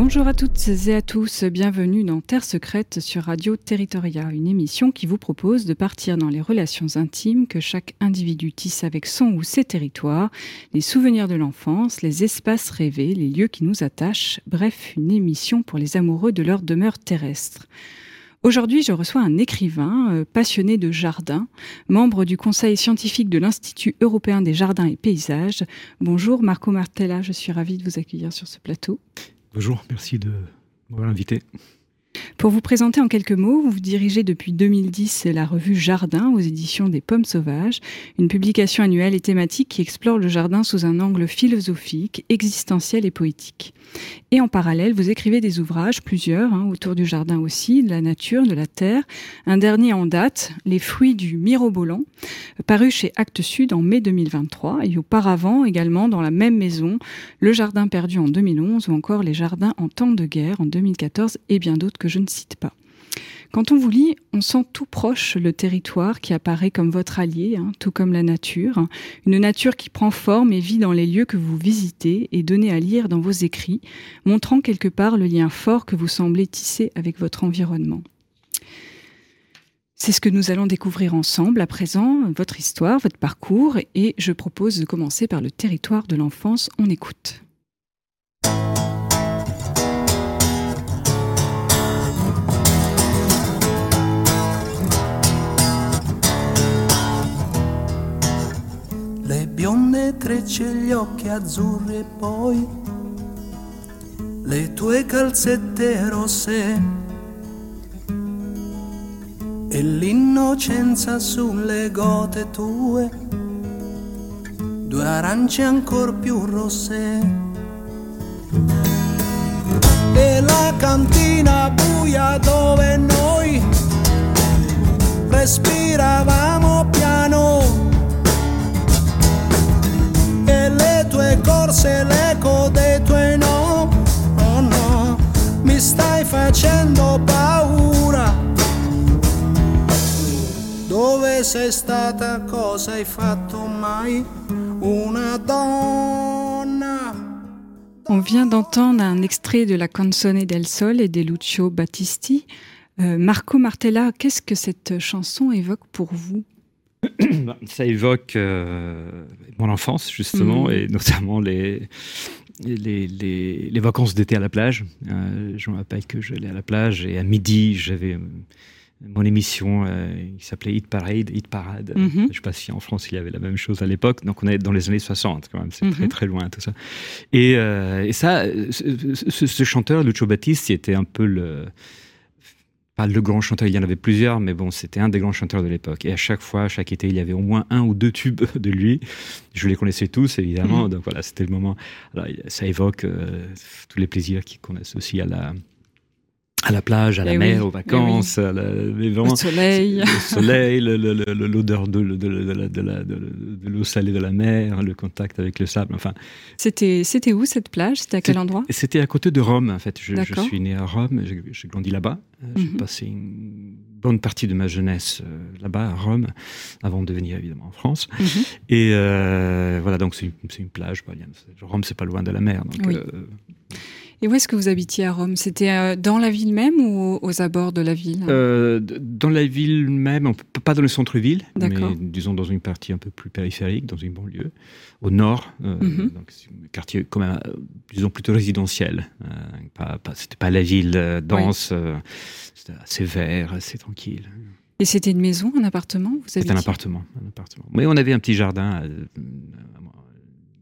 Bonjour à toutes et à tous, bienvenue dans Terre secrète sur Radio Territoria, une émission qui vous propose de partir dans les relations intimes que chaque individu tisse avec son ou ses territoires, les souvenirs de l'enfance, les espaces rêvés, les lieux qui nous attachent, bref, une émission pour les amoureux de leur demeure terrestre. Aujourd'hui, je reçois un écrivain euh, passionné de jardins, membre du conseil scientifique de l'Institut européen des jardins et paysages. Bonjour Marco Martella, je suis ravie de vous accueillir sur ce plateau. Bonjour, merci de m'avoir invité. Pour vous présenter en quelques mots, vous dirigez depuis 2010 la revue Jardin aux éditions des Pommes Sauvages, une publication annuelle et thématique qui explore le jardin sous un angle philosophique, existentiel et poétique. Et en parallèle, vous écrivez des ouvrages, plusieurs, hein, autour du jardin aussi, de la nature, de la terre. Un dernier en date, Les fruits du mirobolant, paru chez Actes Sud en mai 2023, et auparavant également dans la même maison, Le jardin perdu en 2011 ou encore Les jardins en temps de guerre en 2014 et bien d'autres que je ne cite pas. Quand on vous lit, on sent tout proche le territoire qui apparaît comme votre allié, hein, tout comme la nature. Une nature qui prend forme et vit dans les lieux que vous visitez et donnez à lire dans vos écrits, montrant quelque part le lien fort que vous semblez tisser avec votre environnement. C'est ce que nous allons découvrir ensemble à présent, votre histoire, votre parcours, et je propose de commencer par le territoire de l'enfance. On écoute. Trecce, gli occhi azzurri e poi le tue calzette rosse e l'innocenza sulle gote tue, due arance ancor più rosse. E la cantina buia dove noi respiravamo piano oh stai facendo paura. Dove sei stata? Una donna. On vient d'entendre un extrait de la Canzone del Sol et de Lucio Battisti. Euh, Marco Martella, qu'est-ce que cette chanson évoque pour vous? Ça évoque euh, mon enfance, justement, Mhm. et notamment les, les, les, les vacances d'été à la plage. Euh, je me rappelle que j'allais à la plage et à midi, j'avais euh, mon émission euh, qui s'appelait Hit Parade. Hit Parade. Mhm. Je ne sais pas si en France il y avait la même chose à l'époque. Donc on est dans les années 60 quand même. C'est très Mhm. très loin tout ça. Et, euh, et ça, ce, ce- ce chanteur, Lucio Battisti, était un peu le pas le grand chanteur, il y en avait plusieurs, mais bon, c'était un des grands chanteurs de l'époque. Et à chaque fois, chaque été, il y avait au moins un ou deux tubes de lui. Je les connaissais tous, évidemment. Mhm. Donc voilà, c'était le moment. Alors, ça évoque euh, tous les plaisirs qu'on associe à la, à la plage, à la Eh mer, oui, aux vacances, à la- mais vraiment, Le soleil. le soleil, le- le- le- l'odeur de, l'eau salée de la mer, le contact avec le sable. Enfin, C'était, c'était où cette plage? C'était à quel endroit? c'était à côté de Rome, en fait. Je, suis né à Rome, j'ai grandi là-bas. Euh, J'ai Mhm. passé une bonne partie de ma jeunesse euh, là-bas, à Rome, avant de venir évidemment en France. Mhm. Et euh, voilà, donc c'est une, plage. bah, Rome, c'est pas loin de la mer. Donc, Oui. euh, Et où est-ce que vous habitiez à Rome? C'était euh, dans la ville même ou aux abords de la ville? Euh, dans la ville même, pas dans le centre-ville, mais disons dans une partie un peu plus périphérique, dans une banlieue, au nord. euh, Mhm. Donc un quartier quand même, euh, disons plutôt résidentiel. Pas, c'était pas la ville dense. c'était assez vert, assez tranquille. Et c'était une maison, un appartement? C'était un appartement, un appartement. Mais on avait un petit jardin. euh,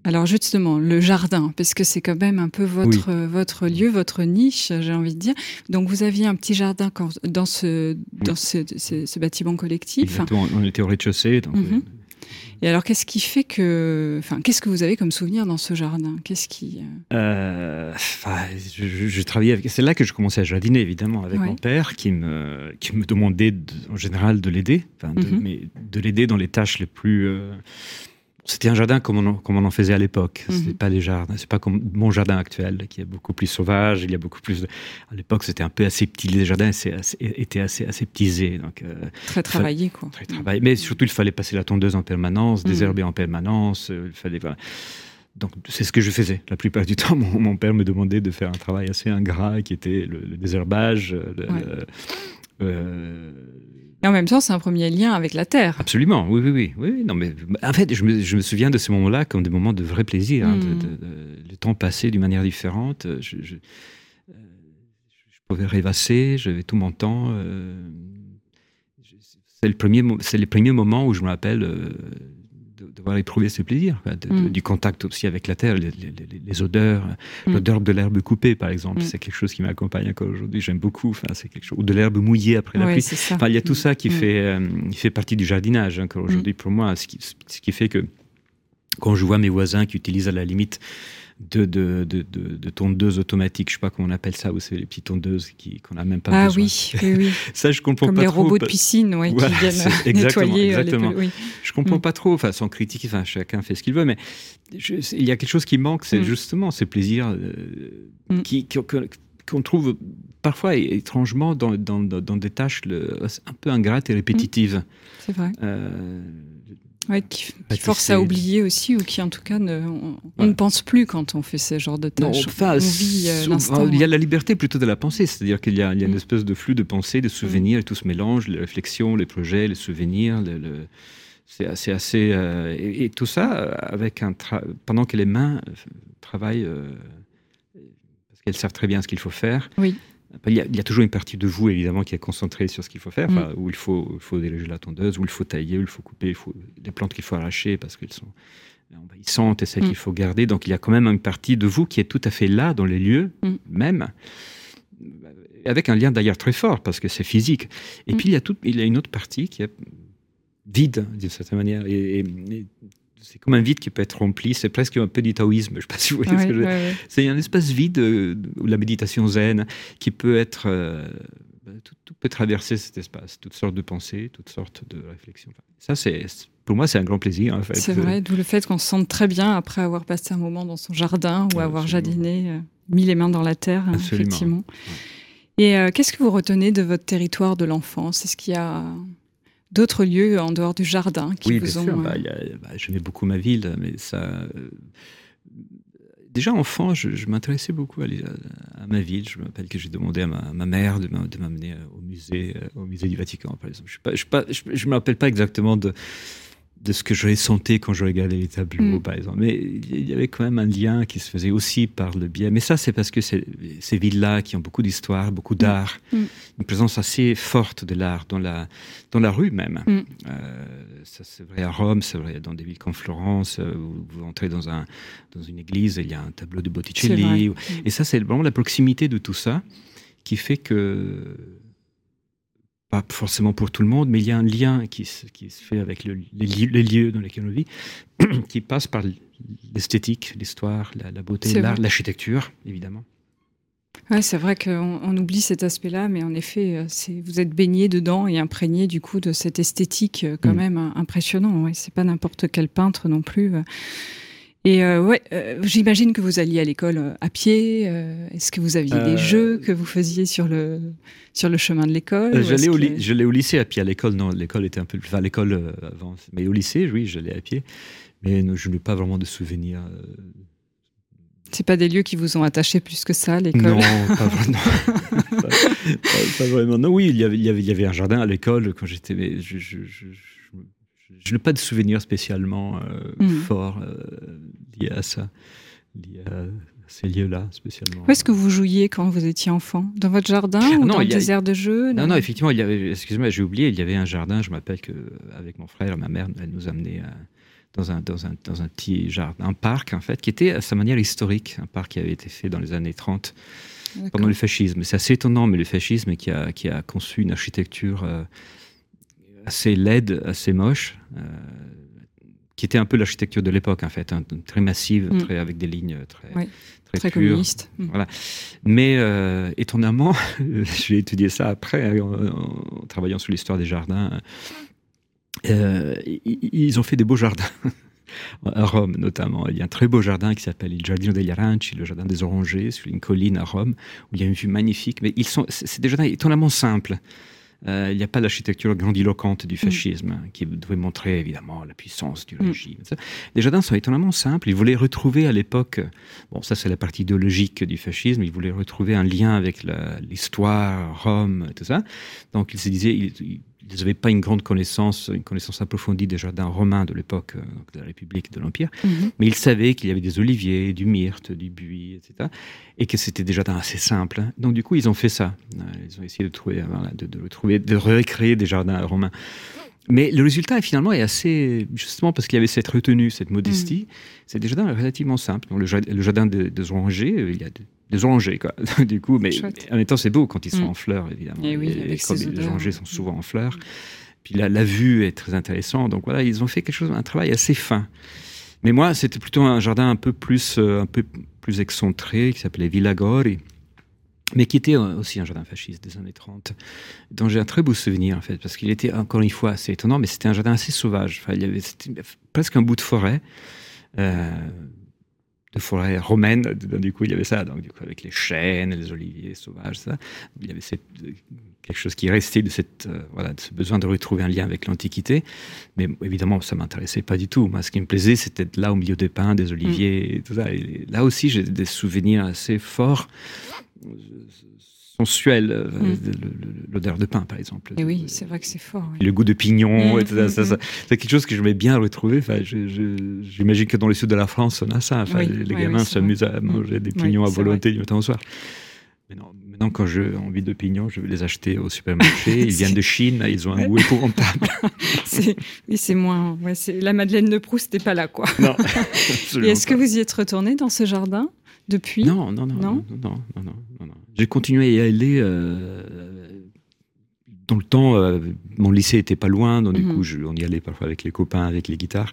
Alors justement, le jardin, parce que c'est quand même un peu votre, euh, votre lieu, votre niche, j'ai envie de dire. Donc vous aviez un petit jardin quand- dans ce, dans ce, ce- ce bâtiment collectif. exactement, on était au rez-de-chaussée. donc, Mhm. euh, Et alors qu'est-ce qui fait que... Enfin, qu'est-ce que vous avez comme souvenir dans ce jardin? Qu'est-ce qui... euh, enfin, je, je- je travaillais avec. C'est là que je commençais à jardiner, évidemment, avec Ouais. mon père, qui me, qui me demandait de- en général de l'aider, enfin, de, Mhm. mais de l'aider dans les tâches les plus, euh, c'était un jardin comme on, en, comme on en faisait à l'époque. Mhm. C'était pas des jardins, c'est pas comme mon jardin actuel qui est beaucoup plus sauvage. Il y a beaucoup plus. De... À l'époque, c'était un peu aseptisé. Les jardins assez, étaient assez aseptisés, donc euh, Très travaillé, quoi. très travaillé. Mais surtout, il fallait passer la tondeuse en permanence, Mhm. désherber en permanence. euh, Il fallait. voilà. Donc, c'est ce que je faisais. La plupart du temps, mon, mon père me demandait de faire un travail assez ingrat, qui était le, le désherbage. le- Ouais. le- euh, Et en même temps, c'est un premier lien avec la terre. Absolument, oui, oui, oui, oui, Non, mais en fait, je me, je me souviens de ces moments-là comme des moments de vrai plaisir. hein, de- Mm. de- de- le temps passé d'une manière différente. Je, je- euh, je pouvais rêvasser, j'avais tout mon temps. euh, c'est le premier, c'est les premiers moments où je me rappelle euh, de- d'avoir éprouvé ce plaisir, quoi, de- de- Mm. du contact aussi avec la terre, les, les- les- les odeurs, Mm. l'odeur de l'herbe coupée, par exemple. Mm. C'est quelque chose qui m'accompagne encore aujourd'hui. J'aime beaucoup. Enfin, c'est quelque chose ou de l'herbe mouillée après la Ouais, pluie. Enfin, il y a tout ça qui, fait, euh, qui fait partie du jardinage encore aujourd'hui pour moi, ce qui, ce qui fait que quand je vois mes voisins qui utilisent à la limite de, de, de, de, de tondeuses automatiques, je sais pas comment on appelle ça, vous savez, les petites tondeuses qui- qu'on n'a même pas Ah besoin. oui, oui, oui. Ça, je comprends Comme pas les trop. robots de piscine ouais, Voilà, qui viennent c'est- exactement, nettoyer euh, les exactement. pel- oui. Je comprends Mm. pas trop, enfin, sans critique, enfin, chacun fait ce qu'il veut, mais je- il y a quelque chose qui manque, c'est Mm. justement ces plaisirs euh, Mm. qui, qui- que- qu'on trouve parfois étrangement dans, dans, dans- des tâches le- un peu ingrates et répétitives. C'est vrai. Euh, Ouais, qui, force à oublier aussi, ou qui en tout cas, ne, on, ne pense plus quand on fait ce genre de tâches. enfin, on vit euh, l'instant. il y a la liberté plutôt de la pensée, c'est-à-dire qu'il y a, il y a une Mm. espèce de flux de pensée, de souvenirs, et tout se mélange, les réflexions, les projets, les souvenirs, le- le- c'est assez, assez euh, et, et tout ça euh, avec un tra- pendant que les mains travaillent euh, parce qu'elles savent très bien ce qu'il faut faire. Oui. Il y, a, il y a toujours une partie de vous évidemment qui est concentrée sur ce qu'il faut faire, Mm. où il faut, il faut diriger la tondeuse, où il faut tailler, où il faut couper, il faut des plantes qu'il faut arracher parce qu'elles sont envahissantes et celles Mm. qu'il faut garder. Donc il y a quand même une partie de vous qui est tout à fait là dans les lieux Mm. même, avec un lien d'ailleurs très fort parce que c'est physique. Et Mm. puis il y a tout, il y a une autre partie qui est vide d'une certaine manière et, et- et c'est comme un vide qui peut être rempli. C'est presque un peu du taoïsme. Je ne sais pas si vous voyez ce que je veux dire. C'est un espace vide euh, où la méditation zen qui peut être. euh, tout, tout peut traverser cet espace, toutes sortes de pensées, toutes sortes de réflexions. Ça, c'est pour moi, c'est un grand plaisir en fait. C'est vrai, d'où le fait qu'on se sente très bien après avoir passé un moment dans son jardin ou Ouais, avoir absolument. jardiné, euh, mis les mains dans la terre, hein, Absolument. effectivement. Et euh, qu'est-ce que vous retenez de votre territoire de l'enfance? Est-ce qu'il y a d'autres lieux en dehors du jardin qui Oui, vous bien ont... sûr. euh, Bah, bah, J'aimais beaucoup ma ville, mais ça. euh, Déjà enfant, je, je m'intéressais beaucoup à, ma ville. Je me rappelle que j'ai demandé à ma, à ma mère de m'a- de m'amener euh, au musée, au musée du Vatican, par exemple. Je ne me rappelle pas exactement de, de ce que je ressentais quand je regardais les tableaux, Mm. par exemple. Mais il y avait quand même un lien qui se faisait aussi par le biais. Mais ça, c'est parce que ces villes-là qui ont beaucoup d'histoire, beaucoup d'art, Mm. une présence assez forte de l'art dans la, dans la rue même. Mm. Euh, ça, c'est vrai à Rome, c'est vrai dans des villes comme Florence, euh, où vous entrez dans, un, dans une église, il y a un tableau de Botticelli. Et ça, c'est vraiment la proximité de tout ça qui fait que, pas forcément pour tout le monde, mais il y a un lien qui se, qui se fait avec le- les, li- les lieux dans lesquels on vit, qui passe par l'esthétique, l'histoire, la, la beauté, l'art, l'architecture, évidemment. Ouais, c'est vrai qu'on on oublie cet aspect-là, mais en effet, euh, vous êtes baigné dedans et imprégné du coup de cette esthétique euh, quand Mm. même euh, impressionnant. Ouais, c'est pas n'importe quel peintre non plus. Et euh, ouais, euh, j'imagine que vous alliez à l'école euh, à pied. euh, Est-ce que vous aviez des jeux que vous faisiez sur le sur le chemin de l'école J'allais au, que- au lycée à pied. À l'école, non, l'école était un peu. Enfin, l'école avant. Mais au lycée, oui, j'allais à pied. Mais non, je n'ai pas vraiment de souvenirs. C'est pas des lieux qui vous ont attaché plus que ça, l'école. Non, pas vraiment. pas, pas- pas vraiment. Non, oui, il y avait, il y avait, il y avait un jardin à l'école quand j'étais. mais Je, je, je, je- n'ai pas de souvenirs spécialement euh, Mhm. forts euh, liés à ça, liés à ces lieux-là spécialement. Où est-ce que vous jouiez quand vous étiez enfant? Dans votre jardin ou Non, dans y a- des aires de jeu Non, non, effectivement, il y avait, excusez-moi, j'ai oublié, il y avait un jardin, je m'appelle que avec mon frère, ma mère, elle nous amenait euh, dans, un, dans, un, dans un petit jardin, un parc en fait, qui était à sa manière historique, un parc qui avait été fait dans les années 30 D'accord. pendant le fascisme. C'est assez étonnant, mais le fascisme qui a, qui a conçu une architecture euh, assez laide, assez moche, euh, qui était un peu l'architecture de l'époque en fait, hein, très massive, Mm. très, avec des lignes très, Ouais, très, Très pures. communiste. Mm. Voilà. Mais euh, étonnamment, j'ai étudié ça après, hein, en, en travaillant sur l'histoire des jardins. euh, ils ont fait des beaux jardins. à Rome notamment. Il y a un très beau jardin qui s'appelle il Giardino degli Aranci, le jardin des orangers, sur une colline à Rome, où il y a une vue magnifique. Mais ils sont, c'est des jardins étonnamment simples. Euh, il n'y a pas l'architecture grandiloquente du Mm. fascisme, hein, qui devait montrer évidemment la puissance du régime. Ça. Les jardins sont étonnamment simples. Ils voulaient retrouver à l'époque, bon, ça c'est la partie idéologique du fascisme, ils voulaient retrouver un lien avec l'histoire, Rome, tout ça. Donc ils se disaient, ils- ils ils n'avaient pas une grande connaissance, une connaissance approfondie des jardins romains de l'époque, euh, de la République, de l'Empire, Mhm. mais ils savaient qu'il y avait des oliviers, du myrte, du buis, etc. Et que c'était des jardins assez simples. hein. Donc du coup, ils ont fait ça. Euh, Ils ont essayé de trouver, voilà, de, de retrouver, de recréer des jardins romains. Mais le résultat, finalement, est assez, justement parce qu'il y avait cette retenue, cette modestie, c'est des jardins relativement simples. Donc, le, jardin- le jardin des, des orangers, euh, il y a des, des orangers, quoi. du coup, mais Chouette. en même temps, c'est beau quand ils sont Mm. en fleurs, évidemment. Et oui, avec comme ces les orangers sont souvent en fleurs. Puis la, la vue est très intéressante. Donc voilà, ils ont fait quelque chose, un travail assez fin. Mais moi, c'était plutôt un jardin un peu plus, euh, un peu plus excentré, qui s'appelait Villa Gori, mais qui était euh, aussi un jardin fasciste des années 30, dont j'ai un très beau souvenir, en fait, parce qu'il était, encore une fois, assez étonnant, mais c'était un jardin assez sauvage. Enfin, il y avait presque un bout de forêt, euh, de forêt romaine. Donc, Du coup, il y avait ça, donc, du coup, avec les chênes, les oliviers sauvages, ça. Il y avait cette, quelque chose qui restait de, cette, euh, voilà, de ce besoin de retrouver un lien avec l'Antiquité. Mais évidemment, ça m'intéressait pas du tout. Moi, ce qui me plaisait, c'était là au milieu des pins, des oliviers, et tout ça. Et là aussi, j'ai des souvenirs assez forts, euh, sensuels. euh, Mm. de- de- de- L'odeur de pain, par exemple. Et oui, c'est vrai que c'est fort. oui. Le goût de pignon, Mm, mm, c'est quelque chose que je m'aimais bien retrouver. Enfin, J'imagine que dans le sud de la France, on a ça. Enfin, Oui, les les oui, gamins s'amusent à manger des pignons à volonté du matin au soir. Maintenant, maintenant, quand j'ai envie de pignons, je vais les acheter au supermarché. Ils viennent de Chine, ils ont un goût épouvantable. Oui, c'est moins. Ouais, la Madeleine de Proust n'est pas là, quoi. non, est-ce que vous y êtes retourné dans ce jardin? Depuis Non, non, non, Non non, non, non, non. J'ai continué à y aller. euh, dans le temps, euh, mon lycée était pas loin, donc du Mhm. coup, je- on y allait parfois avec les copains, avec les guitares.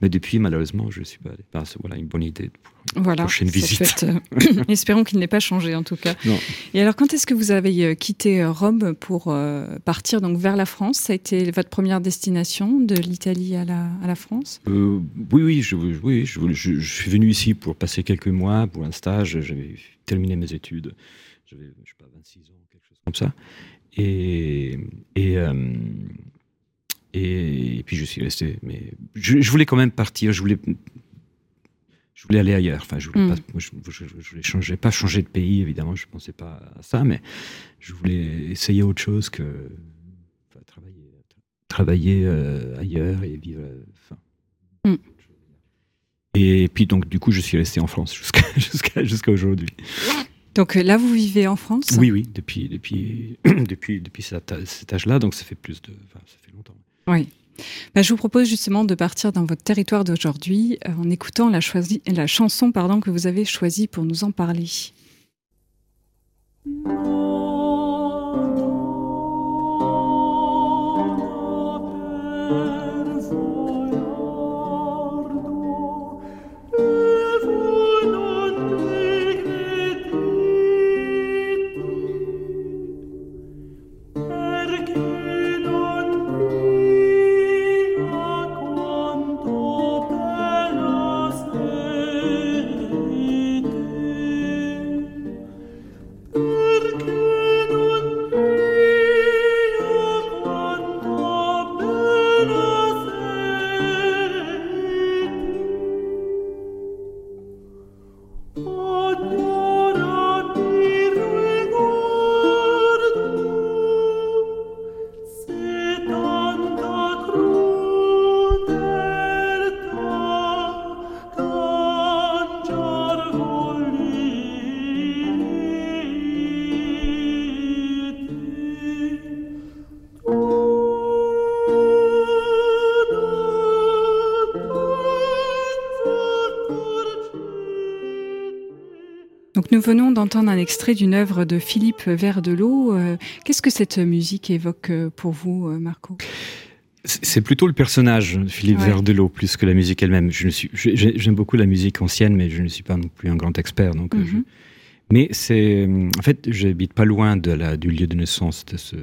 Mais depuis, malheureusement, je suis pas allé. Enfin, voilà une bonne idée. Voilà. prochaine visite. euh, Espérons qu'il n'ait pas changé, en tout cas. Non. Et alors, quand est-ce que vous avez euh, quitté euh, Rome pour euh, partir donc vers la France? Ça a été votre première destination de l'Italie à la, à la France? Euh, oui, oui, je, oui je, je- je suis venu ici pour passer quelques mois pour un stage. J'avais terminé mes études. J'avais, je sais pas, 26 ans, quelque chose comme ça. Et, et, euh, et, puis je suis resté. Mais je, je voulais quand même partir. Je voulais, je voulais aller ailleurs. Enfin, je voulais Mm. pas, je, je, je voulais changer, pas changer de pays, évidemment. Je pensais pas à ça, mais je voulais essayer autre chose que enfin, travailler, travailler euh, ailleurs et vivre. euh, enfin, Mm. et puis donc du coup, je suis resté en France jusqu'à jusqu'à jusqu'à aujourd'hui. Donc euh, là, vous vivez en France? Oui, oui, depuis depuis depuis depuis cet, cet âge-là, donc ça fait plus de, enfin, ça fait longtemps. Oui. Bah, je vous propose justement de partir dans votre territoire d'aujourd'hui euh, en écoutant la, chanson que vous avez choisie pour nous en parler. Venons d'entendre un extrait d'une œuvre de Philippe Verdelot. Euh, Qu'est-ce que cette musique évoque euh, pour vous, euh, Marco? C'est plutôt le personnage de Philippe Ouais. Verdelot plus que la musique elle-même. Je suis, j'aime beaucoup la musique ancienne, mais je ne suis pas non plus un grand expert. Donc, je- Mhm. Mais c'est, en fait, j'habite pas loin de la, du lieu de naissance de ce, de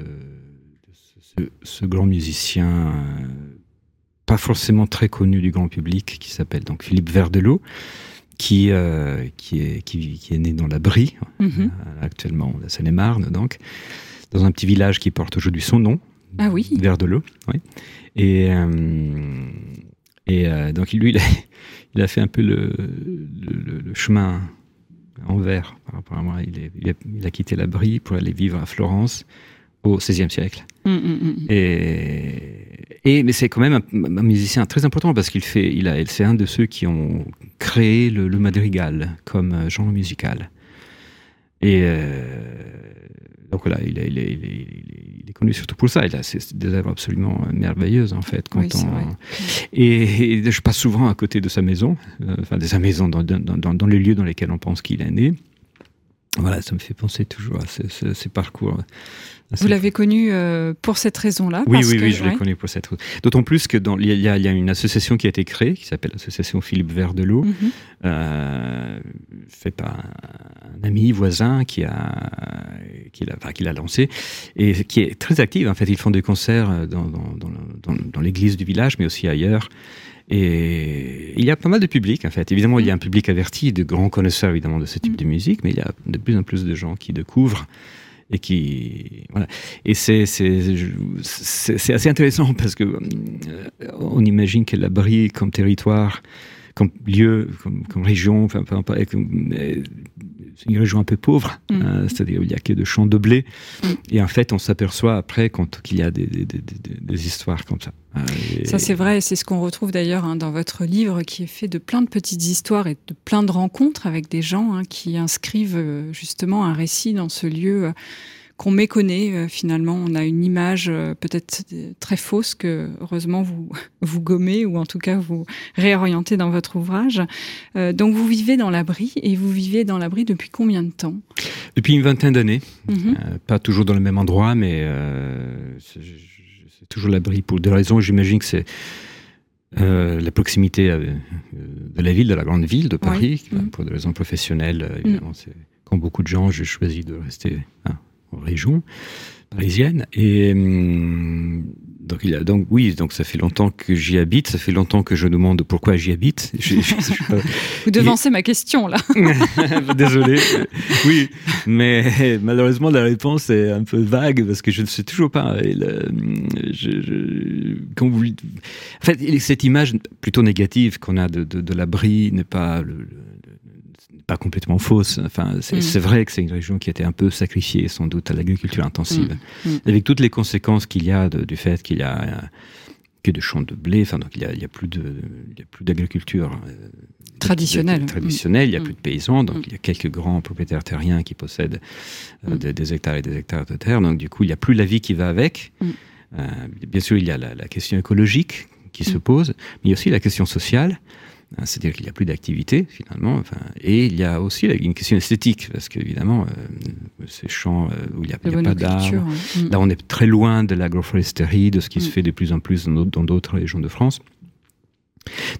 ce, ce- ce grand musicien euh, pas forcément très connu du grand public, qui s'appelle donc Philippe Verdelot, qui, euh, qui, est, qui, qui, est né dans la Brie, euh, actuellement la Seine-et-Marne, donc, dans un petit village qui porte aujourd'hui son nom, Ah oui. Verdelot, oui. Et, euh, et euh, donc lui, il a, il a fait un peu le, le, le- le chemin envers par rapport à moi. Il, est- il a, il a quitté la Brie pour aller vivre à Florence au XVIe siècle. Mm, mm, mm. Et, et mais c'est quand même un, un musicien très important parce qu'il fait, il a, c'est un de ceux qui ont créé le, le madrigal comme euh, genre musical. Et euh, donc voilà, il est, il, est, il, est, il est- il est connu surtout pour ça. Il a c'est des œuvres absolument merveilleuses en fait. Quand Oui, on- et, et je passe souvent à côté de sa maison, euh, enfin de sa maison dans, dans, dans, dans les lieux dans lesquels on pense qu'il est né. Voilà, ça me fait penser toujours à ces, ces- ces parcours. Vous l'avez connu euh, pour cette raison-là oui, parce oui, que- oui, je l'ai connu pour cette route. D'autant plus que dans, il, y a, il y a une association qui a été créée, qui s'appelle l'association Philippe Verdelot, Mhm. euh, fait par un ami voisin qui a, qui l'a, enfin, qui l'a lancé et qui est très active. En fait, ils font des concerts dans, dans, dans- dans l'église du village, mais aussi ailleurs. Et il y a pas mal de public, en fait. Évidemment, il y a un public averti, de grands connaisseurs, évidemment, de ce type de musique, mais il y a de plus en plus de gens qui découvrent et qui voilà et c'est c'est assez intéressant parce que euh, on imagine que la Brie comme territoire comme lieu comme, région enfin peu importe, euh, c'est une région un peu pauvre Mm. hein, c'est-à-dire il y a que de champs de blé Mm. et en fait on s'aperçoit après quand qu'il y a des, des, des, histoires comme ça Euh, et- Ça c'est vrai, c'est ce qu'on retrouve d'ailleurs hein, dans votre livre qui est fait de plein de petites histoires et de plein de rencontres avec des gens hein, qui inscrivent euh, justement un récit dans ce lieu euh, qu'on méconnaît euh, finalement. On a une image euh, peut-être euh, très fausse que heureusement vous, vous gommez ou en tout cas vous réorientez dans votre ouvrage. Donc vous vivez dans l'abri et vous vivez dans l'abri depuis combien de temps? Depuis une vingtaine d'années Mhm. Pas toujours dans le même endroit, mais c'est toujours l'abri pour des raisons. J'imagine que c'est euh, la proximité euh, de la ville, de la grande ville de Paris, Oui. Mhm. pour des raisons professionnelles. évidemment, c'est comme beaucoup de gens, j'ai choisi de rester hein, région parisienne. Et hum, donc, il a, donc oui, donc ça fait longtemps que j'y habite. Ça fait longtemps que je demande pourquoi j'y habite. Je- je- je suis pas- Vous devancez ma question là. Désolé. Oui, mais malheureusement la réponse est un peu vague parce que je ne sais toujours pas. Et le- quand vous, en fait, cette image plutôt négative qu'on a de, de, de l'abri n'est pas le- le- n'est pas complètement fausse. Enfin, c'est Mm. c'est vrai que c'est une région qui a été un peu sacrifiée sans doute à l'agriculture intensive, Mm. Mm. avec toutes les conséquences qu'il y a de- du fait qu'il y a euh, que de champs de blé. Enfin, donc il y a, il y a plus de, il y a plus d'agriculture euh, Traditionnelle. traditionnelle. Il y a plus de paysans, donc il y a quelques grands propriétaires terriens qui possèdent euh, des, des hectares et des hectares de terre. Donc du coup, il n'y a plus la vie qui va avec. Bien sûr, il y a la, la question écologique qui se pose, mais il y a aussi la question sociale. Hein, C'est-à-dire qu'il n'y a plus d'activité finalement, enfin, et il y a aussi une question esthétique, parce qu'évidemment, euh, ces champs euh, où il n'y a, De il y a pas d'arbres, ouais. Mm. Là, on est très loin de l'agroforesterie, de ce qui se Mm. fait de plus en plus dans d'autres- régions de France.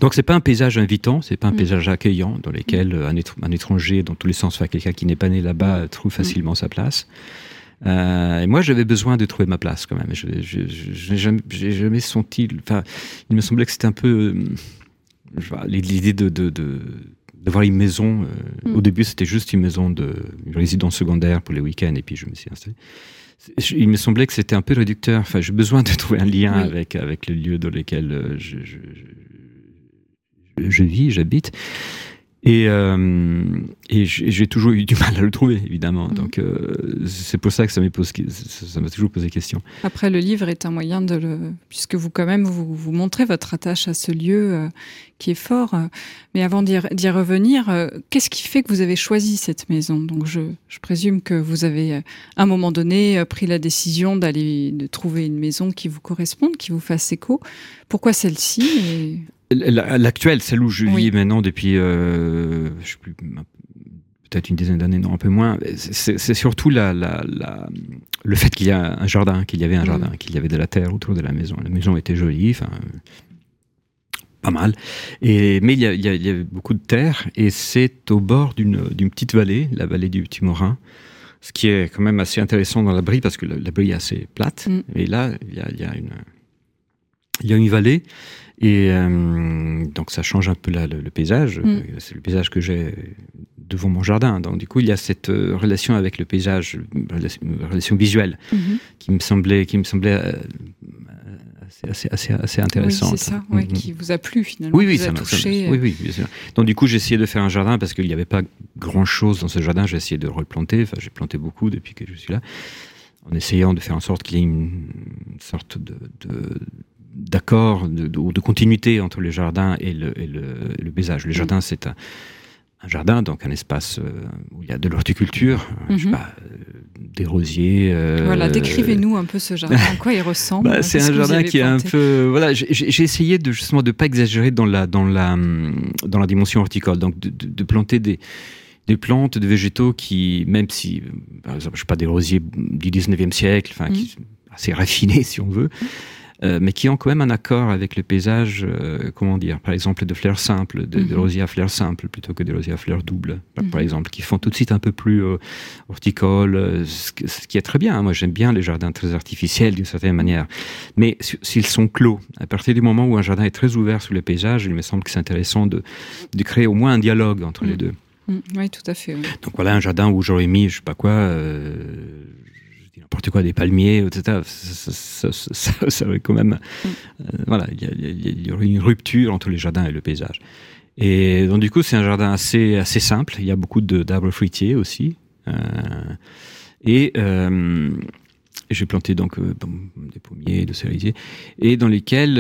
Donc, c'est pas un paysage invitant, c'est pas un Mm. paysage accueillant dans lequel euh, un, étr- un étranger, dans tous les sens, enfin quelqu'un qui n'est pas né là-bas, trouve facilement sa place. Euh, et moi, j'avais besoin de trouver ma place quand même. Je j'ai jamais, jamais senti. Enfin, il me semblait que c'était un peu l'idée de, de, de d'avoir une maison. euh, Mm. Au début, c'était juste une maison de une résidence secondaire pour les week-ends, et puis je me suis installé. Je- Il me semblait que c'était un peu réducteur. Enfin, j'ai besoin de trouver un lien Oui. avec avec le lieu dans lequel euh, je, je, je, je vis, j'habite. Et, euh, et j'ai toujours eu du mal à le trouver, évidemment. Mhm. Donc, euh, c'est pour ça que ça m'a ça m'a toujours posé question. Après, le livre est un moyen de le, puisque vous quand même vous, vous montrez votre attache à ce lieu euh, qui est fort. Mais avant d'y revenir, qu'est-ce qui fait que vous avez choisi cette maison? Donc, je, je présume que vous avez, à un moment donné, pris la décision d'aller de trouver une maison qui vous corresponde, qui vous fasse écho. Pourquoi celle-ci? Et- L'actuelle, celle où je Oui. vis maintenant depuis, euh, je sais plus, peut-être une dizaine d'années, non, un peu moins. C'est surtout la, la, la- le fait qu'il y a un jardin, qu'il y avait un Mhm. jardin, qu'il y avait de la terre autour de la maison. La maison était jolie, enfin, pas mal. Et, mais il y, a, il, y a, il y avait beaucoup de terre et c'est au bord d'une petite vallée, la vallée du Petit Morin. Ce qui est quand même assez intéressant dans la brie parce que la, brie est assez plate. Mm. Et là, il y a, il y a une, il y a une vallée et euh, donc ça change un peu là, le, paysage. Mm. C'est le paysage que j'ai devant mon jardin. Donc du coup, il y a cette euh, relation avec le paysage, relation, relation visuelle, Mhm. qui me semblait, qui me semblait euh, assez, assez, assez, assez Oui, intéressante. c'est ça, ouais, Mhm. qui vous a plu finalement. Oui, oui, vous ça a ça touché. oui, oui, bien sûr. Donc du coup, j'ai essayé de faire un jardin parce qu'il n'y avait pas grand-chose dans ce jardin. J'ai essayé de replanter. Enfin, j'ai planté beaucoup depuis que je suis là, en essayant de faire en sorte qu'il y ait une sorte de, de- d'accord de, de- ou de continuité entre le jardin et le, et le, paysage. Le Mm. jardin, c'est un, un jardin, donc un espace euh, où il y a de l'horticulture, euh, je sais Mhm. pas, euh, des rosiers. euh, Voilà, décrivez-nous un peu ce jardin. À quoi il ressemble bah, c'est Qu'est-ce un jardin qui est un peu voilà j'ai essayé de justement de pas exagérer dans la dans la dans la dimension horticole donc de, de- de planter des des plantes des végétaux qui même si par exemple je sais pas des rosiers du 19e siècle enfin qui sont assez raffinés si on veut euh, mais qui ont quand même un accord avec le paysage, euh, comment dire, par exemple de fleurs simples, de, de Mhm. rosiers à fleurs simples plutôt que des rosiers à fleurs doubles, par, par Mhm. exemple, qui font tout de suite un peu plus euh, horticole, ce, qui est très bien. hein. Moi, j'aime bien les jardins très artificiels d'une certaine manière. Mais si- s'ils sont clos, à partir du moment où un jardin est très ouvert sur le paysage, il me semble que c'est intéressant de, de créer au moins un dialogue entre les Mhm. deux. Mm, Oui, tout à fait. oui. Donc voilà un jardin où j'aurais mis, je sais pas quoi, euh, n'importe quoi, des palmiers, etc. Ça, ça, quand même, euh, voilà, il y, y a- une rupture entre les jardins et le paysage. Et donc du coup, c'est un jardin assez assez simple. Il y a beaucoup d'arbres fruitiers aussi. Euh, et euh, j'ai planté donc des pommiers, des cerisiers, et dans lesquels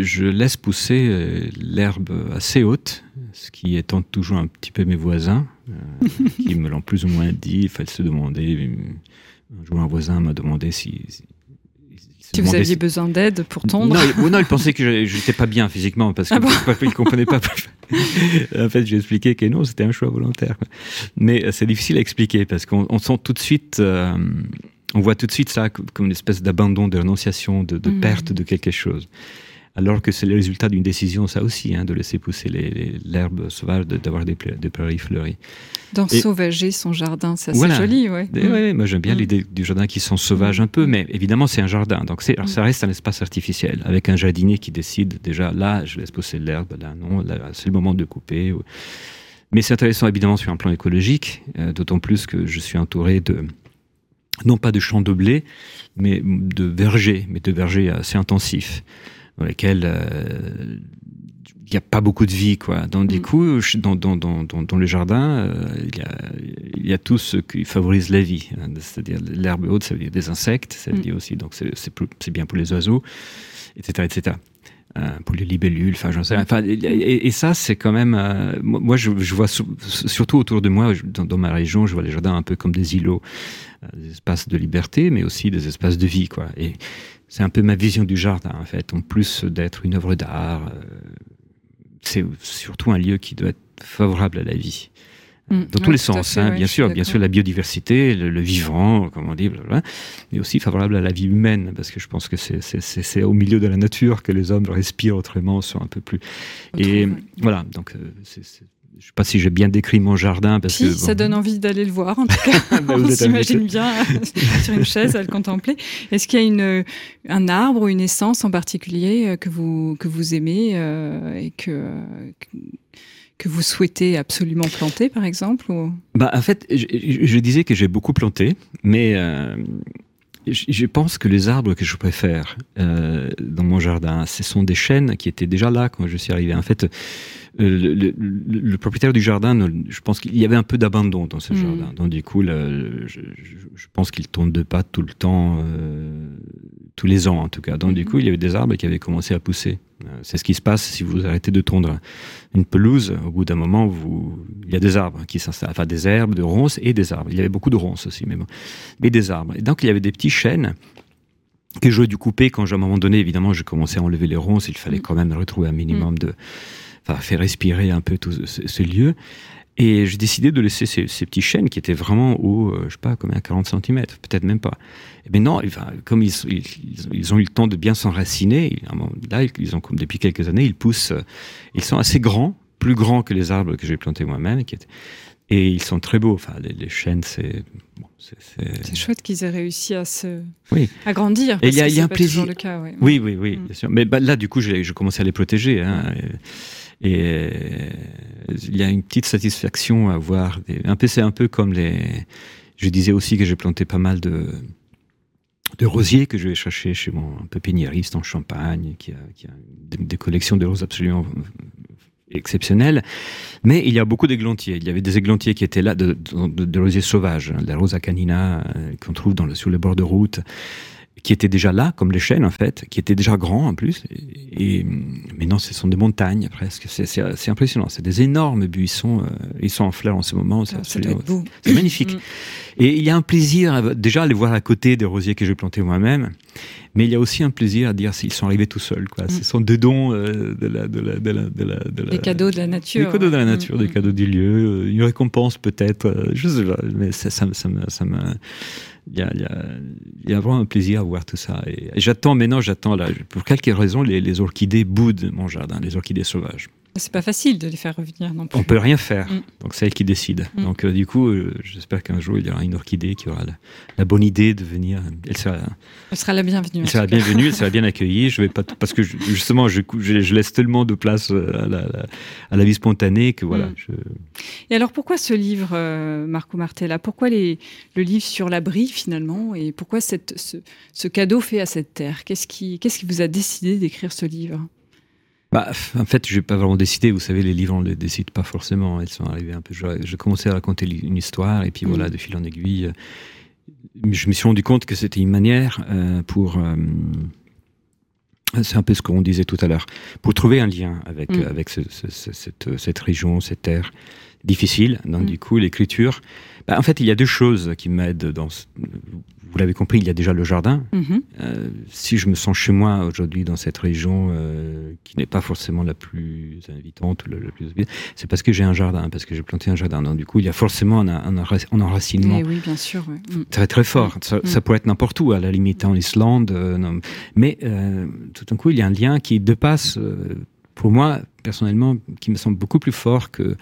je laisse pousser l'herbe assez haute, ce qui étend toujours un petit peu mes voisins, qui me l'ont plus ou moins dit. Il fallait se demander. Un jour, un voisin m'a demandé si. si- vous aviez besoin d'aide pour tondre. non, il, non, il pensait que je n'étais pas bien physiquement parce qu'il Ah bon il comprenait pas. en fait, j'ai expliqué que non, c'était un choix volontaire. Mais euh, c'est difficile à expliquer parce qu'on on sent tout de suite, euh, on voit tout de suite ça comme une espèce d'abandon, de renonciation, de, de Mhm. perte de quelque chose. Alors que c'est le résultat d'une décision, ça aussi, hein, de laisser pousser l'herbe sauvage, de- d'avoir des, des prairies fleuries. Et- Sauvager, son jardin, c'est assez Voilà. joli, ouais. Et Mm. ouais, moi j'aime bien Mm. l'idée du jardin qui sont sauvages un peu, mais évidemment c'est un jardin, donc c'est, alors, ça reste un espace artificiel, avec un jardinier qui décide déjà là je laisse pousser l'herbe, là non, là c'est le moment de couper. ou- Mais c'est intéressant évidemment sur un plan écologique, euh, d'autant plus que je suis entouré de non pas de champs de blé, mais de vergers, mais de vergers assez intensifs, dans lesquels euh, il n'y a pas beaucoup de vie, quoi. Donc, du coup, dans, dans, dans, dans, le jardin, euh, il, y a, il y a tout ce qui favorise la vie. hein. C'est-à-dire l'herbe haute, ça veut dire des insectes, ça veut Mm. dire aussi, donc c'est c'est plus- c'est bien pour les oiseaux, etc., etc. Euh, pour les libellules, enfin, j'en sais rien. Enfin, et, et- et ça, c'est quand même. euh, moi, je, je vois sur- surtout autour de moi, dans, ma région, je vois les jardins un peu comme des îlots, euh, des espaces de liberté, mais aussi des espaces de vie, quoi. Et c'est un peu ma vision du jardin, en fait. En plus d'être une œuvre d'art, euh, c'est surtout un lieu qui doit être favorable à la vie. Mm. Dans tous Ouais, les sens, fait, hein, ouais, bien sûr, bien sûr, la biodiversité, le, le vivant, comme on dit, blablabla, mais aussi favorable à la vie humaine, parce que je pense que c'est- au milieu de la nature que les hommes respirent autrement, sont un peu plus. Et voilà, donc euh, c'est- je ne sais pas si j'ai bien décrit mon jardin, parce Si, que ça bon, donne envie d'aller le voir, en tout cas. bah, vous On s'imagine bien sur une chaise à le contempler. Est-ce qu'il y a une, un arbre ou une essence en particulier euh, que vous, que vous aimez euh, et que, que vous souhaitez absolument planter, par exemple ou... Bah, en fait, je, je- je disais que j'ai beaucoup planté, mais euh, je, pense que les arbres que je préfère euh, dans mon jardin, ce sont des chênes qui étaient déjà là quand je suis arrivé. En fait, euh, le, le- le- le propriétaire du jardin, je pense qu'il y avait un peu d'abandon dans ce Mhm. jardin. Donc du coup, le- je, pense qu'il tourne de pas tout le temps, euh, tous les ans en tout cas. Donc du Mhm. coup, il y avait des arbres qui avaient commencé à pousser. C'est ce qui se passe si vous arrêtez de tondre une pelouse. Au bout d'un moment, vous... il y a des arbres qui s'installent, enfin des herbes, de ronces et des arbres. Il y avait beaucoup de ronces aussi, mais bon, mais des arbres. Et donc il y avait des petits chênes que j'aurais dû couper quand, à un moment donné, évidemment, j'ai commencé à enlever les ronces. Il fallait Mm. quand même retrouver un minimum de, enfin, faire respirer un peu tout ce, ce lieu. Et j'ai décidé de laisser ces, ces petits chênes qui étaient vraiment hauts, euh, je sais pas, combien, 40 cm, peut-être même pas. Et bien non, enfin, comme ils, ils, ils ont eu le temps de bien s'enraciner, à là, ils ont, depuis quelques années, ils poussent, euh, ils sont assez grands, plus grands que les arbres que j'ai plantés moi-même. Et ils sont très beaux. Enfin, les, les chênes, c'est. Bon, c'est- chouette qu'ils aient réussi à se Oui. agrandir. Et il y a- que y un plaisir. le cas, ouais. Oui, oui, oui, Mm. bien sûr. Mais bah, là, du coup, j'ai commencé à les protéger. hein, et, et, euh, il y a une petite satisfaction à voir. Un peu, c'est un peu comme les. Je disais aussi que j'ai planté pas mal de de rosiers que je vais chercher chez mon pépiniériste en Champagne, qui a, qui a des, collections de roses absolument exceptionnelles. Mais il y a beaucoup d'églantiers. Il y avait des églantiers qui étaient là, de, de, rosiers sauvages, hein, la rosa canina euh, qu'on trouve dans le, sur le bord de route, qui étaient déjà là, comme les chênes en fait, qui étaient déjà grands en plus. Et, et- mais non, ce sont des montagnes presque. C'est- impressionnant. C'est des énormes buissons. euh, ils sont en fleurs en ce moment. c'est Ah, beau. c'est magnifique. Mm. Et il y a un plaisir à- déjà à les voir à côté des rosiers que j'ai plantés moi-même, mais il y a aussi un plaisir à dire s'ils sont arrivés tout seuls. Quoi. Mm. Ce sont des dons euh, de la, de la, de la, de la, de la- Des cadeaux de la nature. des cadeaux de la nature, Mm, des mm. cadeaux du lieu, euh, une récompense peut-être, euh, je sais pas, mais ça, ça, ça, me- ça me, il y a, vraiment un plaisir à voir tout ça. Et, et j'attends maintenant, j'attends là, pour quelques raisons, les, les orchidées boudent mon jardin, les orchidées sauvages. C'est pas facile de les faire revenir non plus. On peut rien faire, Mm. donc c'est elle qui décide. Mm. Donc euh, du coup, euh, j'espère qu'un jour il y aura une orchidée qui aura la, la bonne idée de venir. Elle sera, Elle sera la bienvenue. en elle sera bienvenue, elle sera bien accueillie. Je vais pas parce que je- justement, je, je, je laisse tellement de place euh, à la, à la vie spontanée que voilà. Mm. Et alors pourquoi ce livre, euh, Marco Martella? Pourquoi les, le livre sur l'abri finalement? Et pourquoi cette, ce, ce cadeau fait à cette terre? Qu'est-ce qui, qu'est-ce qui vous a décidé d'écrire ce livre? Bah, en fait, je n'ai pas vraiment décidé. Vous savez, les livres, on ne les décide pas forcément. Elles sont arrivées un peu. Je, je commençais à raconter une histoire, et puis Mm. voilà, de fil en aiguille, euh, je me suis rendu compte que c'était une manière euh, pour. euh, c'est un peu ce qu'on disait tout à l'heure. Pour trouver un lien avec, Mm. avec ce- ce- ce- cette, cette région, cette terre difficile. Donc, Mm. du coup, l'écriture. bah, en fait, il y a deux choses qui m'aident dans. ce- Vous l'avez compris, il y a déjà le jardin. Mhm. Euh, si je me sens chez moi aujourd'hui dans cette région euh, qui n'est pas forcément la plus invitante ou la, la plus c'est parce que j'ai un jardin, parce que j'ai planté un jardin. Donc du coup, il y a forcément un, un, enrac- un enracinement Eh oui, bien sûr. ouais. Mm. très très fort. Ça, Mm. ça pourrait être n'importe où, à la limite en Islande. euh. Mais tout d'un coup, il y a un lien qui dépasse, pour moi personnellement, qui me semble beaucoup plus fort que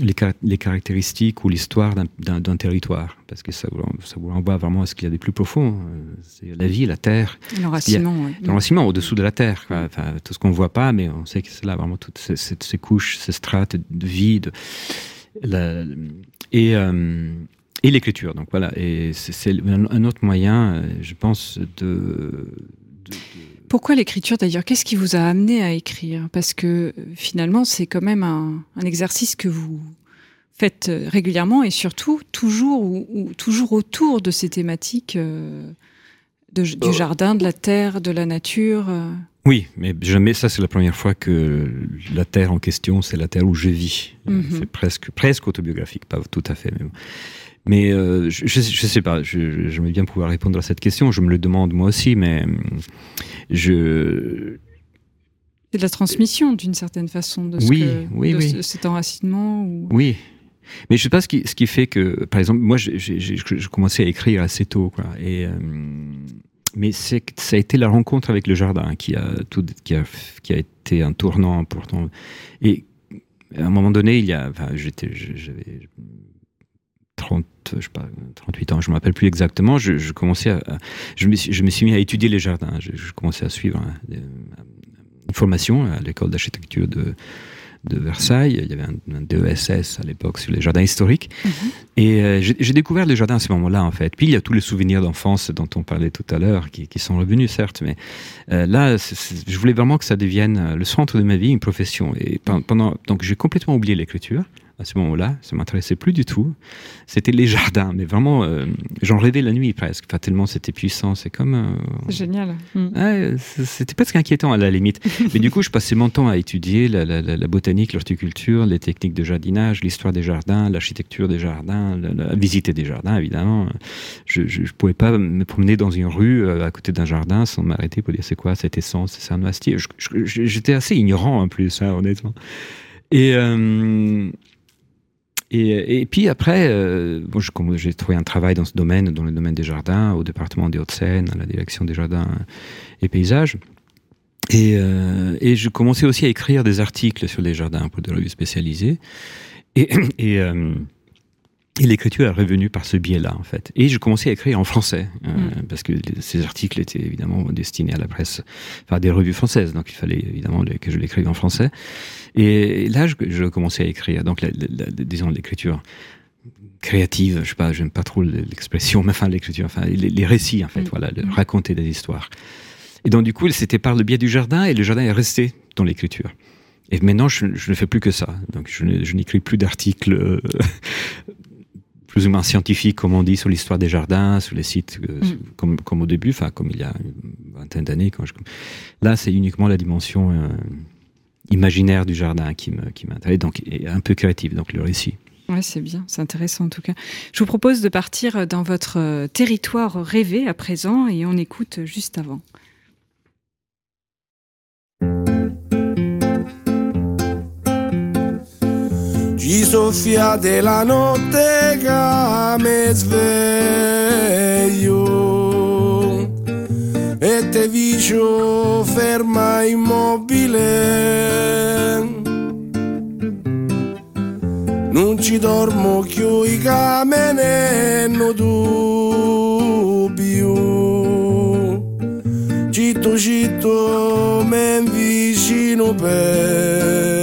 les, car- les caractéristiques ou l'histoire d'un- territoire, parce que ça vous, ça vous renvoie vraiment à ce qu'il y a de plus profond. C'est la vie, la terre. L'enracinement. Mm. L'enracinement au-dessous de la terre, quoi. Enfin, tout ce qu'on ne voit pas, mais on sait que c'est là vraiment toutes ces, ces- ces couches, ces strates de vie, de- la- et, euh, et l'écriture. Donc voilà, et c'est un, autre moyen, euh, je pense, de- Pourquoi l'écriture d'ailleurs? Qu'est-ce qui vous a amené à écrire? Parce que euh, finalement, c'est quand même un, un exercice que vous faites euh, régulièrement et surtout toujours, ou, ou toujours autour de ces thématiques euh, de- du Oh. jardin, de la terre, de la nature. euh? Oui, mais jamais, ça c'est la première fois que la terre en question, c'est la terre où je vis. Euh, Mhm. C'est presque, presque autobiographique, pas tout à fait, mais. Mais euh, je, je, je sais pas, je- je- j'aimerais bien pouvoir répondre à cette question, je me le demande moi aussi, mais hum, je, C'est de la transmission d'une certaine façon de, ce Oui, que- oui, de oui. ce- cet enracinement. Ou... Oui. Mais je sais pas ce qui, ce qui fait que, par exemple, moi, j'ai j'ai commencé à écrire assez tôt, quoi. Et, euh, mais ça a été la rencontre avec le jardin qui a, tout, qui a, qui a été un tournant important. Et à un moment donné, il y a, enfin, j'étais, j'avais 30, je sais pas, 38 ans, je me rappelle plus exactement. Je, je commençais à, je, me suis, je me suis mis à étudier les jardins. Je, je commençais à suivre hein, une formation à l'école d'architecture de, de Versailles. Il y avait un, un DESS à l'époque sur les jardins historiques. Mhm. Et euh, j'ai découvert le jardin à ce moment-là, en fait. Puis il y a tous les souvenirs d'enfance dont on parlait tout à l'heure, qui, qui sont revenus, certes. Mais euh, là, je voulais vraiment que ça devienne euh, le centre de ma vie, une profession. Et pen- pendant, donc j'ai complètement oublié l'écriture à ce moment-là. Ça m'intéressait plus du tout. C'était les jardins, mais vraiment, euh, j'en rêvais la nuit presque. Enfin, tellement c'était puissant. C'est comme. euh, génial. Mm. Ouais, c- c'était presque inquiétant à la limite. Mais du coup, je passais mon temps à étudier la, la- la- la botanique, l'horticulture, les techniques de jardinage, l'histoire des jardins, l'architecture des jardins, la, visiter des jardins, évidemment. Je ne pouvais pas me promener dans une rue euh, à côté d'un jardin sans m'arrêter pour dire c'est quoi cette essence, c'est un je- J'étais assez ignorant en plus, hein, honnêtement. Et, euh, et, puis après, euh, bon, comme j'ai trouvé un travail dans ce domaine, dans le domaine des jardins, au département des Hauts-de-Seine, à la direction des jardins et paysages. Et, euh, je commençais aussi à écrire des articles sur les jardins pour des revues spécialisées. Et, euh, Et l'écriture est revenue par ce biais-là, en fait. Et je commençais à écrire en français, euh, Mm. parce que ces articles étaient évidemment destinés à la presse, enfin des revues françaises, donc il fallait évidemment que je l'écrive en français. Et là, je, je commençais à écrire, donc la- la- la- disons l'écriture créative, je sais pas, j'aime pas trop l'expression, mais enfin l'écriture, enfin les, les récits, en fait, Mm. voilà, Mm. raconter des histoires. Et donc du coup, c'était par le biais du jardin, et le jardin est resté dans l'écriture. Et maintenant, je, je ne fais plus que ça. Donc, je n'écris plus d'articles euh, plus ou moins scientifiques, comme on dit, sur l'histoire des jardins, sur les sites, euh, Mm. comme, comme au début, enfin, comme il y a une vingtaine d'années. Quand je... Là, c'est uniquement la dimension euh, imaginaire du jardin qui m'intéresse, donc et un peu créative, donc le récit. Ouais, c'est bien, c'est intéressant en tout cas. Je vous propose de partir dans votre euh, territoire rêvé à présent et on écoute juste avant. Ci soffiate la notte che mi sveglio. E te vicio ferma immobile. Non ci dormo più i camene no dubbio. Citto citto me vicino per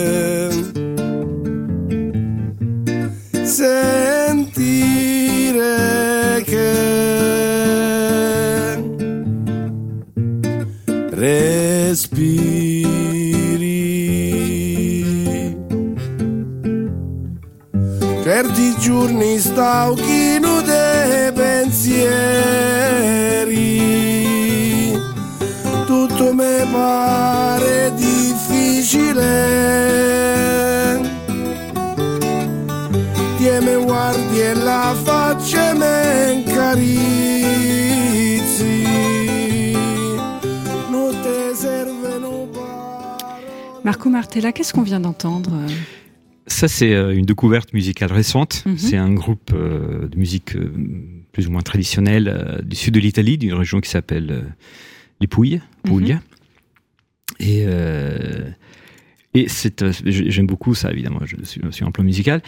sentire che respiri. Certi giorni stavo chino dei pensieri, tutto mi pare difficile che mi guardi e la faccia me incarizi non te serve non Marco Martella, qu'est-ce qu'on vient d'entendre euh Ça, c'est euh, une découverte musicale récente. Mhm. C'est un groupe euh, de musique euh, plus ou moins traditionnelle euh, du sud de l'Italie, d'une région qui s'appelle les Pouilles, Puglia. Et, euh, et c'est, euh, j'ai- j'aime beaucoup ça, évidemment. Je suis, suis en plan musical.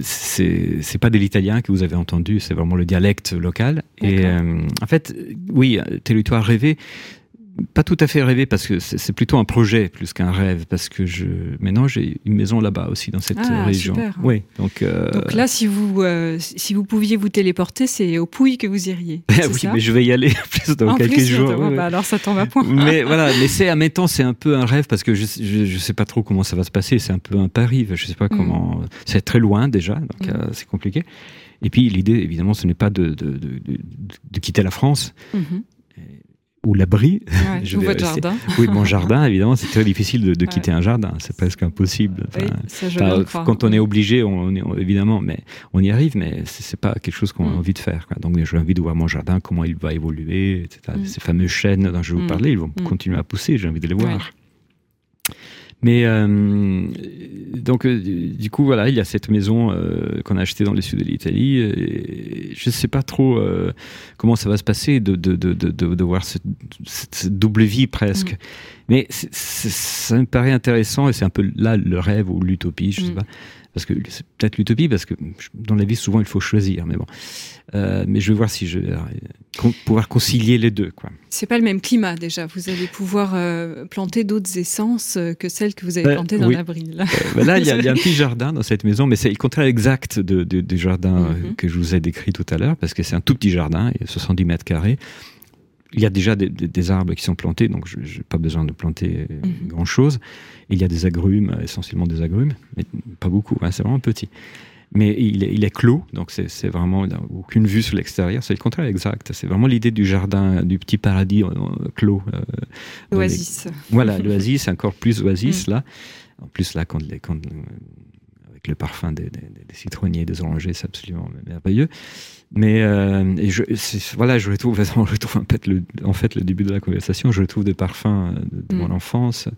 C'est, c'est pas de l'italien que vous avez entendu, c'est vraiment le dialecte local. Et euh, en fait, oui, territoire rêvé. Pas tout à fait rêvé parce que c'est plutôt un projet plus qu'un rêve parce que je maintenant j'ai une maison là-bas aussi dans cette Ah, région. super. Oui, donc, euh, Donc là, si vous, euh, si vous pouviez vous téléporter, c'est aux Pouilles que vous iriez. c'est oui, ça mais je vais y aller plus dans en quelques plus, jours. bah, oui, oui. alors ça tombe à point. mais voilà, mais c'est à mes temps, c'est un peu un rêve parce que je, je, je sais pas trop comment ça va se passer. C'est un peu un pari. Je sais pas Mm. comment. C'est très loin déjà, donc Mm. euh, c'est compliqué. Et puis l'idée, évidemment, ce n'est pas de, de, de, de- de quitter la France Mhm. Ou l'abri. Ouais, Je ou vais votre jardin. Oui, mon jardin, évidemment, c'est très difficile de, de Ouais. quitter un jardin. C'est presque impossible. Oui, ça, je quand on est obligé, on, évidemment, mais on y arrive, mais c'est pas quelque chose qu'on a Mm. envie de faire. quoi. Donc j'ai envie de voir mon jardin, comment il va évoluer, etc. Mm. Ces fameux chênes dont je vais vous Mm. parlais, ils vont continuer à pousser. J'ai envie de les voir. Ouais. Mais euh, donc euh, du coup voilà, il y a cette maison euh, qu'on a achetée dans le sud de l'Italie. Je sais pas trop euh, comment ça va se passer de de de de, de, voir cette, cette- double vie presque. Mm. Mais ça me paraît intéressant et c'est un peu là le rêve ou l'utopie, je sais Mm. pas. Parce que c'est peut-être l'utopie parce que dans la vie souvent il faut choisir. Mais bon, Euh, mais je vais voir si je vais euh, pouvoir concilier les deux quoi. C'est pas le même climat déjà. Vous allez pouvoir euh, planter d'autres essences que celles que vous avez Euh, plantées dans oui. l'avril. Ben là, il y, a- il y a un petit jardin dans cette maison, mais c'est le contraire exact de- de- du jardin Mhm. que je vous ai décrit tout à l'heure, parce que c'est un tout petit jardin, il y a 70 mètres carrés. Il y a déjà des, des- des arbres qui sont plantés, donc je n'ai pas besoin de planter Mhm. grand-chose. Il y a des agrumes, essentiellement des agrumes, mais pas beaucoup, hein, c'est vraiment petit. Mais il est, il est clos, donc c'est vraiment il a aucune vue sur l'extérieur. C'est le contraire exact. C'est vraiment l'idée du jardin, du petit paradis euh, clos. euh, dans les- Oasis. voilà, l'oasis, encore plus oasis là. En plus là, quand, les- quand, euh, le parfum des, des- des citronniers, des orangers, c'est absolument merveilleux. Mais euh, et je, c'est- voilà, je retrouve, je retrouve en fait, le, en fait le début de la conversation, je retrouve des parfums euh, de, de Mm. mon enfance.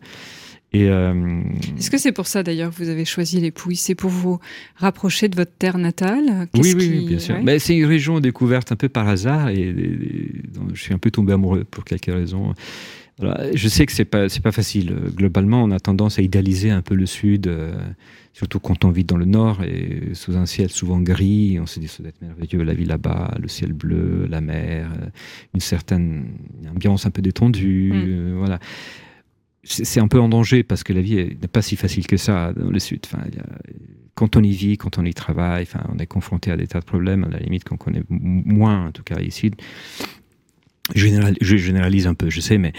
Et euh, Est-ce que c'est pour ça d'ailleurs que vous avez choisi les Pouilles C'est pour vous rapprocher de votre terre natale? Oui, oui, bien sûr. ouais. C'est une région découverte un peu par hasard et, et- je suis un peu tombé amoureux pour quelques raisons. Je sais que c'est pas c'est pas facile. Globalement, on a tendance à idéaliser un peu le sud, euh, surtout quand on vit dans le nord et sous un ciel souvent gris. On se dit ça doit être merveilleux la vie là-bas, le ciel bleu, la mer, euh, une certaine ambiance un peu détendue, Mm. euh, voilà. C'est un peu en danger parce que la vie n'est pas si facile que ça dans le sud. Enfin, il y a- quand on y vit, quand on y travaille, enfin, on est confronté à des tas de problèmes, à la limite qu'on connaît moins, en tout cas ici. Je, général- je généralise un peu, je sais, mais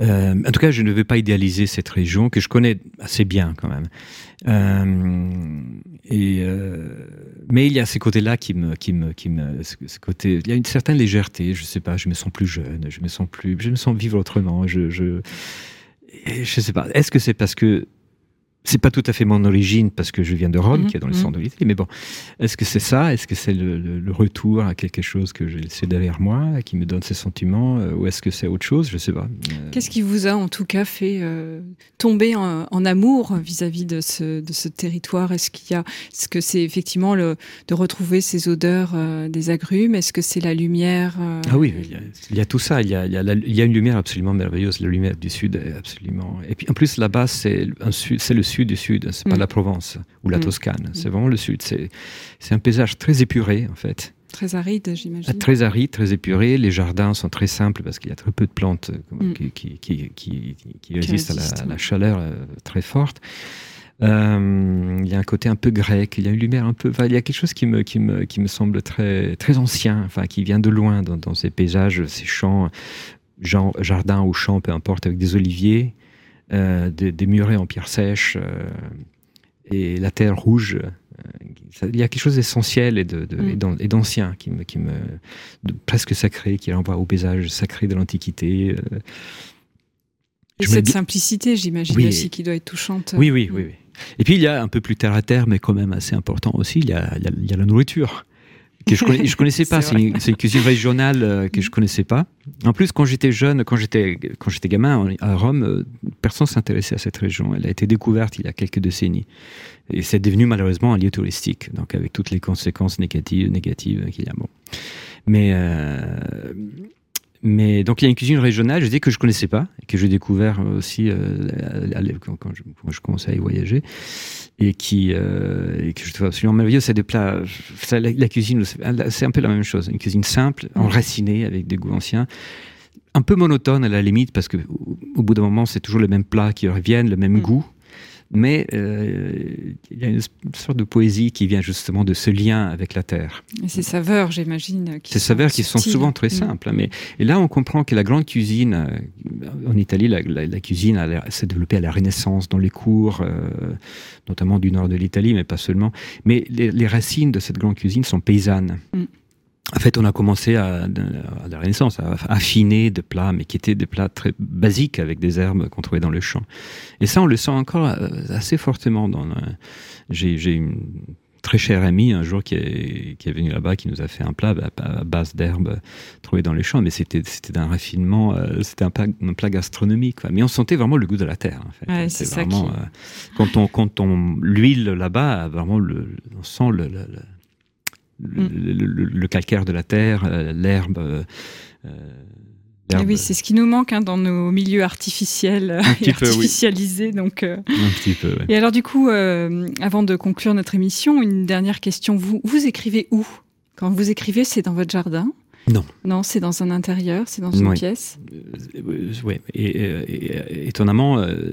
euh, en tout cas, je ne veux pas idéaliser cette région que je connais assez bien quand même. Euh, euh, mais il y a ces côtés-là qui me, qui me, qui me, ce, côté, il y a une certaine légèreté. Je sais pas, je me sens plus jeune, je me sens plus, je me sens vivre autrement. Je, je, je sais pas. Est-ce que c'est parce que c'est pas tout à fait mon origine parce que je viens de Rome, Mhm, qui est dans le mhm. centre de l'Italie. Mais bon, est-ce que c'est ça? Est-ce que c'est le, le- le retour à quelque chose que j'ai laissé derrière moi, qui me donne ces sentiments euh, Ou est-ce que c'est autre chose? Je sais pas. Euh, Qu'est-ce qui vous a en tout cas fait euh, tomber en, en amour vis-à-vis de ce, de ce territoire? Est-ce qu'il y a, est-ce que c'est effectivement le, de retrouver ces odeurs des agrumes? Est-ce que c'est la lumière Ah oui, il y, a, il y a tout ça. Il y a, il y a la- il y a une lumière absolument merveilleuse. La lumière du sud est absolument. Et puis en plus là-bas, c'est le sud du sud. C'est pas Mm. la Provence ou la Mm. Toscane. C'est vraiment le sud. C'est un paysage très épuré en fait. Très aride, j'imagine. Très aride, très épuré. Les jardins sont très simples parce qu'il y a très peu de plantes euh, Mm. qui, qui, qui, résistent à la, chaleur euh, très forte. Euh, il y a un côté un peu grec, il y a une lumière un peu. enfin, il y a quelque chose qui me, qui me, qui me semble très, très ancien, enfin, qui vient de loin dans, dans ces paysages, ces champs, genre, jardins ou champs, peu importe, avec des oliviers, euh, des, des murets en pierre sèche euh, et la terre rouge. euh, il y a quelque chose d'essentiel et de- de- Mm. et d'an- et d'ancien qui me, qui me de presque sacré, qui renvoie au paysage sacré de l'Antiquité. Et Je cette simplicité, j'imagine Oui. aussi, qui doit être touchante. Oui, oui, oui, oui. Et puis il y a un peu plus terre à terre, mais quand même assez important aussi, il y a, il y a- il y a la nourriture. Que je, connais, je connaissais pas, C'est une, c'est une cuisine régionale euh, que je connaissais pas. En plus, quand j'étais jeune, quand j'étais quand j'étais gamin à Rome, euh, personne s'intéressait à cette région. Elle a été découverte il y a quelques décennies, et c'est devenu malheureusement un lieu touristique, donc avec toutes les conséquences négatives négatives qu'il y a. Bon, mais euh, mais donc il y a une cuisine régionale, je dis que je connaissais pas et que j'ai découvert aussi euh, à- à- à- quand, quand je, quand je commençais à y voyager et qui euh, et que je trouve absolument merveilleux. C'est des plats, la, la cuisine, c'est un peu la même chose, une cuisine simple, enracinée avec des goûts anciens. Un peu monotone à la limite parce que au, au bout d'un moment c'est toujours les mêmes plats qui reviennent, le même Mm. goût. Mais euh, il y a une sorte de poésie qui vient justement de ce lien avec la terre. Et ces saveurs, j'imagine. Ces saveurs qui sont souvent très Mm. simples. hein, mais, et là, on comprend que la grande cuisine, euh, en Italie, la, la- la cuisine s'est développée à la Renaissance, dans les cours, euh, notamment du nord de l'Italie, mais pas seulement. Mais les, les racines de cette grande cuisine sont paysannes. Mm. En fait, on a commencé à, à la Renaissance à affiner des plats, mais qui étaient des plats très basiques avec des herbes qu'on trouvait dans le champ. Et ça, on le sent encore euh, assez fortement. Dans le- J'ai j'ai une très chère amie un jour qui est, qui est venue là-bas, qui nous a fait un plat à, base d'herbes trouvées dans les champs, mais c'était c'était d'un raffinement, euh, c'était un plat, un plat gastronomique. quoi. Mais on sentait vraiment le goût de la terre. En fait. Ouais, C'est c'est ça vraiment qui- euh, quand on quand on l'huile là-bas, vraiment le, on sent le, le, le- le- Mm. le- calcaire de la terre, euh, l'herbe. euh, euh, l'herbe- oui, c'est ce qui nous manque hein, dans nos milieux artificiels et oui. artificialisés. Donc, un petit peu. ouais. Et alors, du coup, avant de conclure notre émission, une dernière question. Vous, vous écrivez où? Quand vous écrivez, c'est dans votre jardin? Non. Non, c'est dans un intérieur, c'est dans une Oui. pièce? Euh, ouais. Et, et, étonnamment, euh,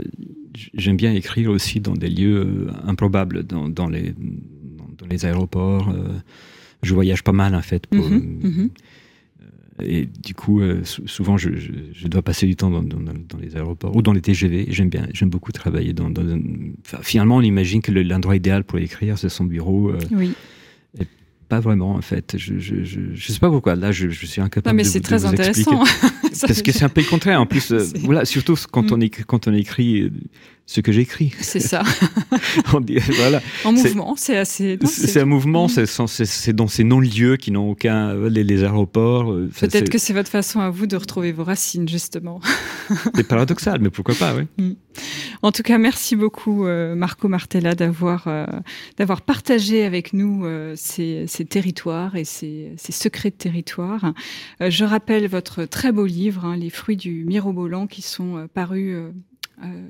j'aime bien écrire aussi dans des lieux improbables, dans, dans les, dans, dans les aéroports. euh, je voyage pas mal en fait. Pour, Mhm, mhm. Et du coup, euh, sou- souvent, je, je- je dois passer du temps dans, dans- dans les aéroports ou dans les TGV. J'aime bien, j'aime beaucoup travailler dans. enfin, finalement, on imagine que le- l'endroit idéal pour écrire, c'est son bureau. euh, Oui. pas vraiment, en fait. Je, je sais pas pourquoi. Là, je, je suis incapable. Non, mais c'est très vous intéressant. Parce que c'est un peu le contraire. En plus, euh, voilà, surtout quand, Mm. on écrit, quand on écrit euh, ce que j'écris. C'est ça. On dit- voilà. En mouvement, c'est assez. C'est un mouvement, Mm. c'est dans ces non-lieux qui n'ont aucun. euh, Les, les aéroports. euh, Peut-être que c'est votre façon à vous de retrouver vos racines, justement. C'est paradoxal, mais pourquoi pas, oui. En tout cas, merci beaucoup Marco Martella d'avoir d'avoir partagé avec nous ces, territoires et ces, secrets de territoire. je rappelle votre très beau livre, hein, Les fruits du mirobolant, qui sont parus euh,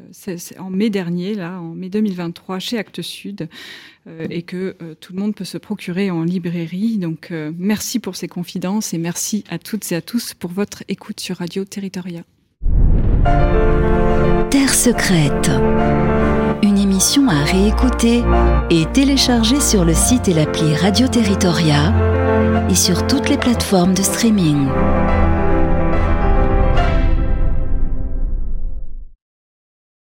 en mai dernier, là, en mai 2023, chez Actes Sud, euh, et que euh, tout le monde peut se procurer en librairie. Donc, merci pour ces confidences et merci à toutes et à tous pour votre écoute sur Radio Territoria. Terre secrète. Une émission à réécouter et télécharger sur le site et l'appli Radio Territoria et sur toutes les plateformes de streaming.